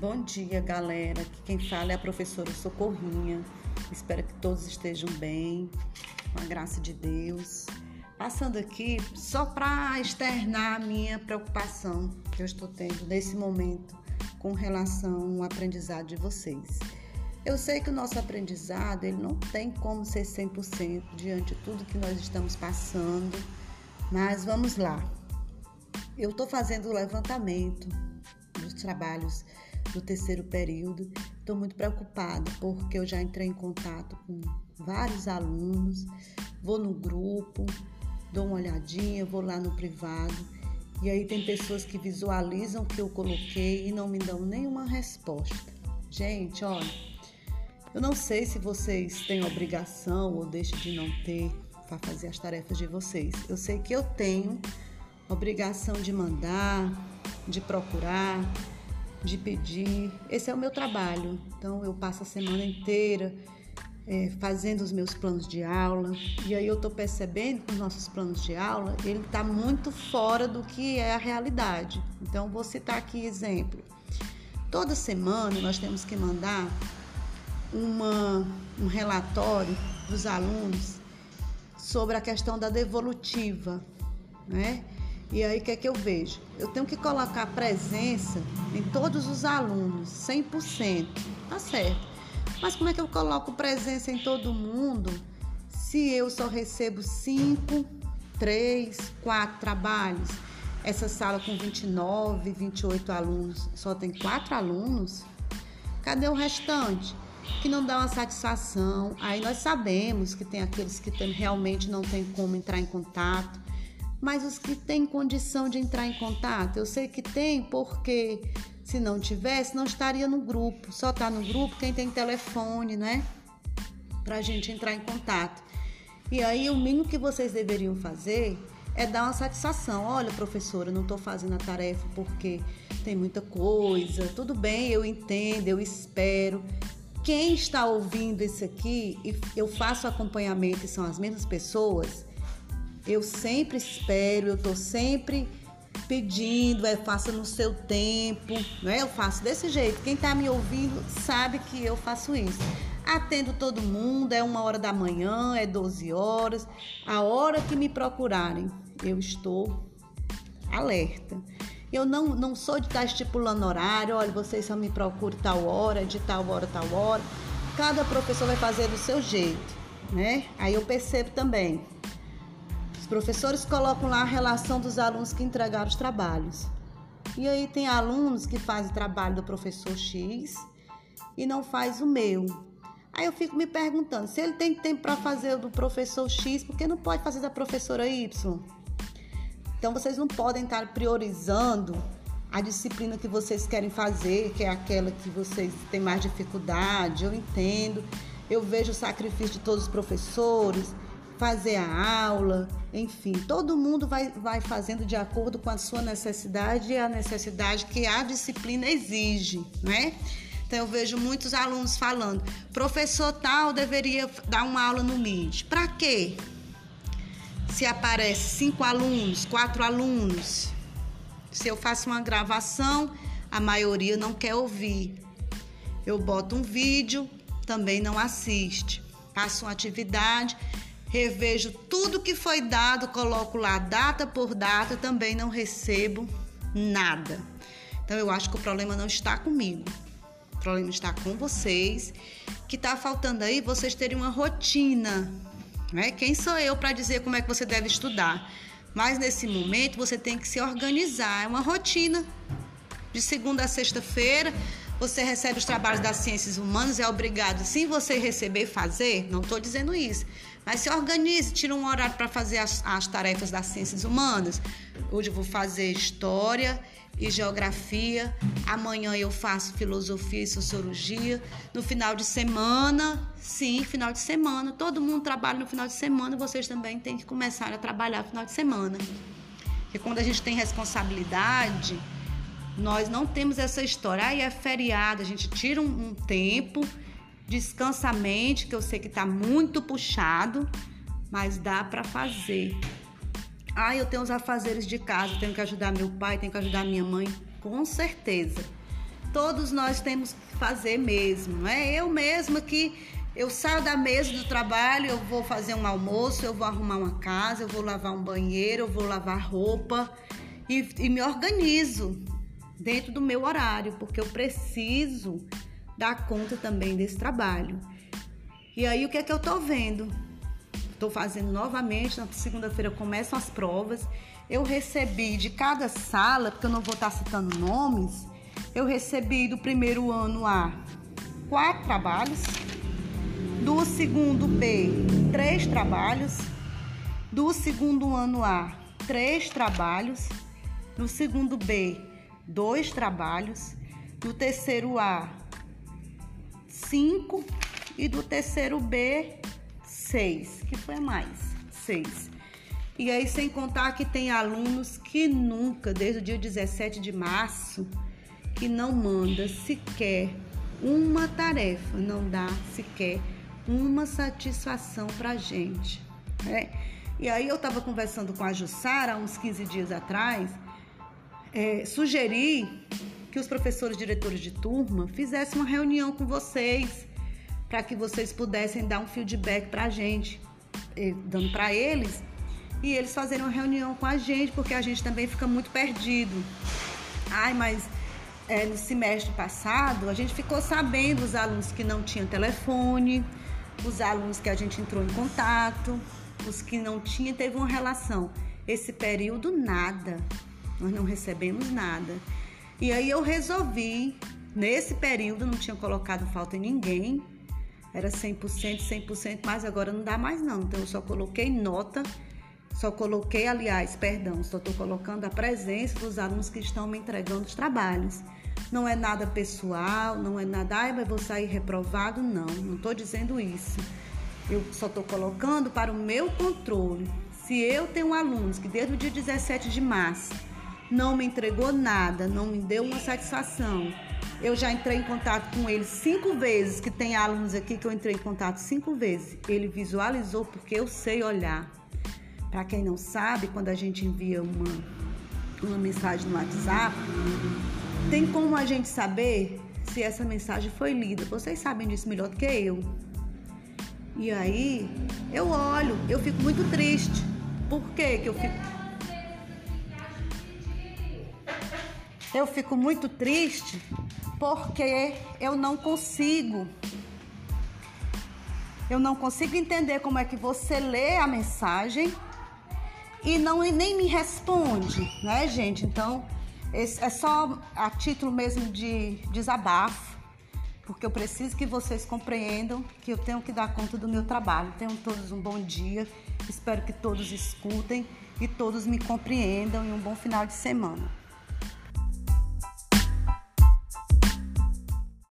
Bom dia, galera. Aqui quem fala é a professora Socorrinha. Espero que todos estejam bem, com a graça de Deus. Passando aqui só para externar a minha preocupação que eu estou tendo nesse momento com relação ao aprendizado de vocês. Eu sei que o nosso aprendizado ele não tem como ser 100% diante de tudo que nós estamos passando, mas vamos lá. Eu estou fazendo o levantamento dos trabalhos do terceiro período. Estou muito preocupada porque eu já entrei em contato com vários alunos, vou no grupo, dou uma olhadinha, vou lá no privado e aí tem pessoas que visualizam o que eu coloquei e não me dão nenhuma resposta. Gente, olha, eu não sei se vocês têm obrigação ou deixam de não ter para fazer as tarefas de vocês. Eu sei que eu tenho obrigação de mandar, de procurar, de pedir. Esse é o meu trabalho. Então eu passo a semana inteira é, fazendo os meus planos de aula e aí eu estou percebendo que os nossos planos de aula ele está muito fora do que é a realidade. Então vou citar aqui exemplo. Toda semana nós temos que mandar uma, um relatório dos alunos sobre a questão da devolutiva, né? E aí, o que é que eu vejo? Eu tenho que colocar presença em todos os alunos, 100%. Tá certo. Mas como é que eu coloco presença em todo mundo se eu só recebo 5, 3, 4 trabalhos? Essa sala com 29, 28 alunos, só tem 4 alunos? Cadê o restante? Que não dá uma satisfação. Aí nós sabemos que tem aqueles que tem, realmente não tem como entrar em contato mas os que têm condição de entrar em contato, eu sei que tem porque se não tivesse, não estaria no grupo. Só está no grupo quem tem telefone, né? Para a gente entrar em contato. E aí o mínimo que vocês deveriam fazer é dar uma satisfação. Olha, professora, não estou fazendo a tarefa porque tem muita coisa. Tudo bem, eu entendo, eu espero. Quem está ouvindo isso aqui e eu faço acompanhamento e são as mesmas pessoas, eu sempre espero, eu estou sempre pedindo, é, faça no seu tempo, não é? Eu faço desse jeito. Quem está me ouvindo sabe que eu faço isso. Atendo todo mundo, é uma hora da manhã, é 12 horas. A hora que me procurarem, eu estou alerta. Eu não, não sou de estar estipulando horário, olha, vocês só me procuram tal hora, de tal hora, tal hora. Cada professor vai fazer do seu jeito, né? Aí eu percebo também professores colocam lá a relação dos alunos que entregaram os trabalhos. E aí tem alunos que fazem trabalho do professor X e não faz o meu. Aí eu fico me perguntando, se ele tem tempo para fazer o do professor X, por que não pode fazer da professora Y? Então vocês não podem estar priorizando a disciplina que vocês querem fazer, que é aquela que vocês têm mais dificuldade. Eu entendo, eu vejo o sacrifício de todos os professores, fazer a aula, enfim, todo mundo vai, vai fazendo de acordo com a sua necessidade e a necessidade que a disciplina exige, né? Então eu vejo muitos alunos falando, professor tal deveria dar uma aula no MIT. Para quê? Se aparece cinco alunos, quatro alunos, se eu faço uma gravação, a maioria não quer ouvir. Eu boto um vídeo, também não assiste. Faço uma atividade, revejo tudo que foi dado, coloco lá data por data, também não recebo nada. Então eu acho que o problema não está comigo. O problema está com vocês, que está faltando aí vocês terem uma rotina. Né? Quem sou eu para dizer como é que você deve estudar? Mas nesse momento você tem que se organizar, é uma rotina. De segunda a sexta-feira, você recebe os trabalhos das ciências humanas, é obrigado, sim, você receber e fazer? Não estou dizendo isso. Mas se organize, tira um horário para fazer as, as tarefas das ciências humanas. Hoje eu vou fazer história e geografia. Amanhã eu faço filosofia e sociologia. No final de semana, sim, final de semana. Todo mundo trabalha no final de semana. Vocês também têm que começar a trabalhar no final de semana. Porque quando a gente tem responsabilidade, nós não temos essa história. Aí é feriado, a gente tira um, um tempo Descansa a mente, que eu sei que tá muito puxado, mas dá para fazer. Ah, eu tenho os afazeres de casa, tenho que ajudar meu pai, tenho que ajudar minha mãe, com certeza. todos nós temos que fazer mesmo, é? Eu mesma que eu saio da mesa do trabalho, eu vou fazer um almoço, eu vou arrumar uma casa, eu vou lavar um banheiro, eu vou lavar roupa e, e me organizo dentro do meu horário, porque eu preciso dar conta também desse trabalho. E aí o que é que eu tô vendo? Estou fazendo novamente, na segunda-feira começam as provas. Eu recebi de cada sala, porque eu não vou estar citando nomes, eu recebi do primeiro ano A quatro trabalhos, do segundo B três trabalhos, do segundo ano A três trabalhos, no segundo B dois trabalhos, do terceiro A cinco e do terceiro B seis, que foi mais, seis. E aí, sem contar que tem alunos que nunca, desde o dia 17 de março, que não manda sequer uma tarefa, não dá sequer uma satisfação pra gente. Né? E aí eu estava conversando com a Jussara uns 15 dias atrás, é, sugeri que os professores diretores de turma fizessem uma reunião com vocês para que vocês pudessem dar um feedback para a gente, dando para eles, e eles fazerem uma reunião com a gente, porque a gente também fica muito perdido. Ai, mas é, no semestre passado, a gente ficou sabendo os alunos que não tinham telefone, os alunos que a gente entrou em contato, os que não tinham, teve uma relação. Esse período, nada. Nós não recebemos nada. E aí eu resolvi, nesse período, não tinha colocado falta em ninguém, era 100%, 100%, mas agora não dá mais não. Então eu só coloquei nota, só coloquei, aliás, perdão, só estou colocando a presença dos alunos que estão me entregando os trabalhos. Não é nada pessoal, não é nada, ai, mas vou sair reprovado, não, não estou dizendo isso. Eu só estou colocando para o meu controle. Se eu tenho alunos que desde o dia 17 de março não me entregou nada, não me deu uma satisfação. Eu já entrei em contato com ele cinco vezes, que tem alunos aqui que eu entrei em contato cinco vezes. Ele visualizou porque eu sei olhar. Para quem não sabe, quando a gente envia uma, uma mensagem no WhatsApp, tem como a gente saber se essa mensagem foi lida. Vocês sabem disso melhor do que eu. E aí, eu olho, eu fico muito triste. Por que que eu fico Eu fico muito triste porque eu não consigo. Eu não consigo entender como é que você lê a mensagem e não nem me responde, né, gente? Então, é só a título mesmo de desabafo, porque eu preciso que vocês compreendam que eu tenho que dar conta do meu trabalho. Tenham todos um bom dia, espero que todos escutem e todos me compreendam e um bom final de semana.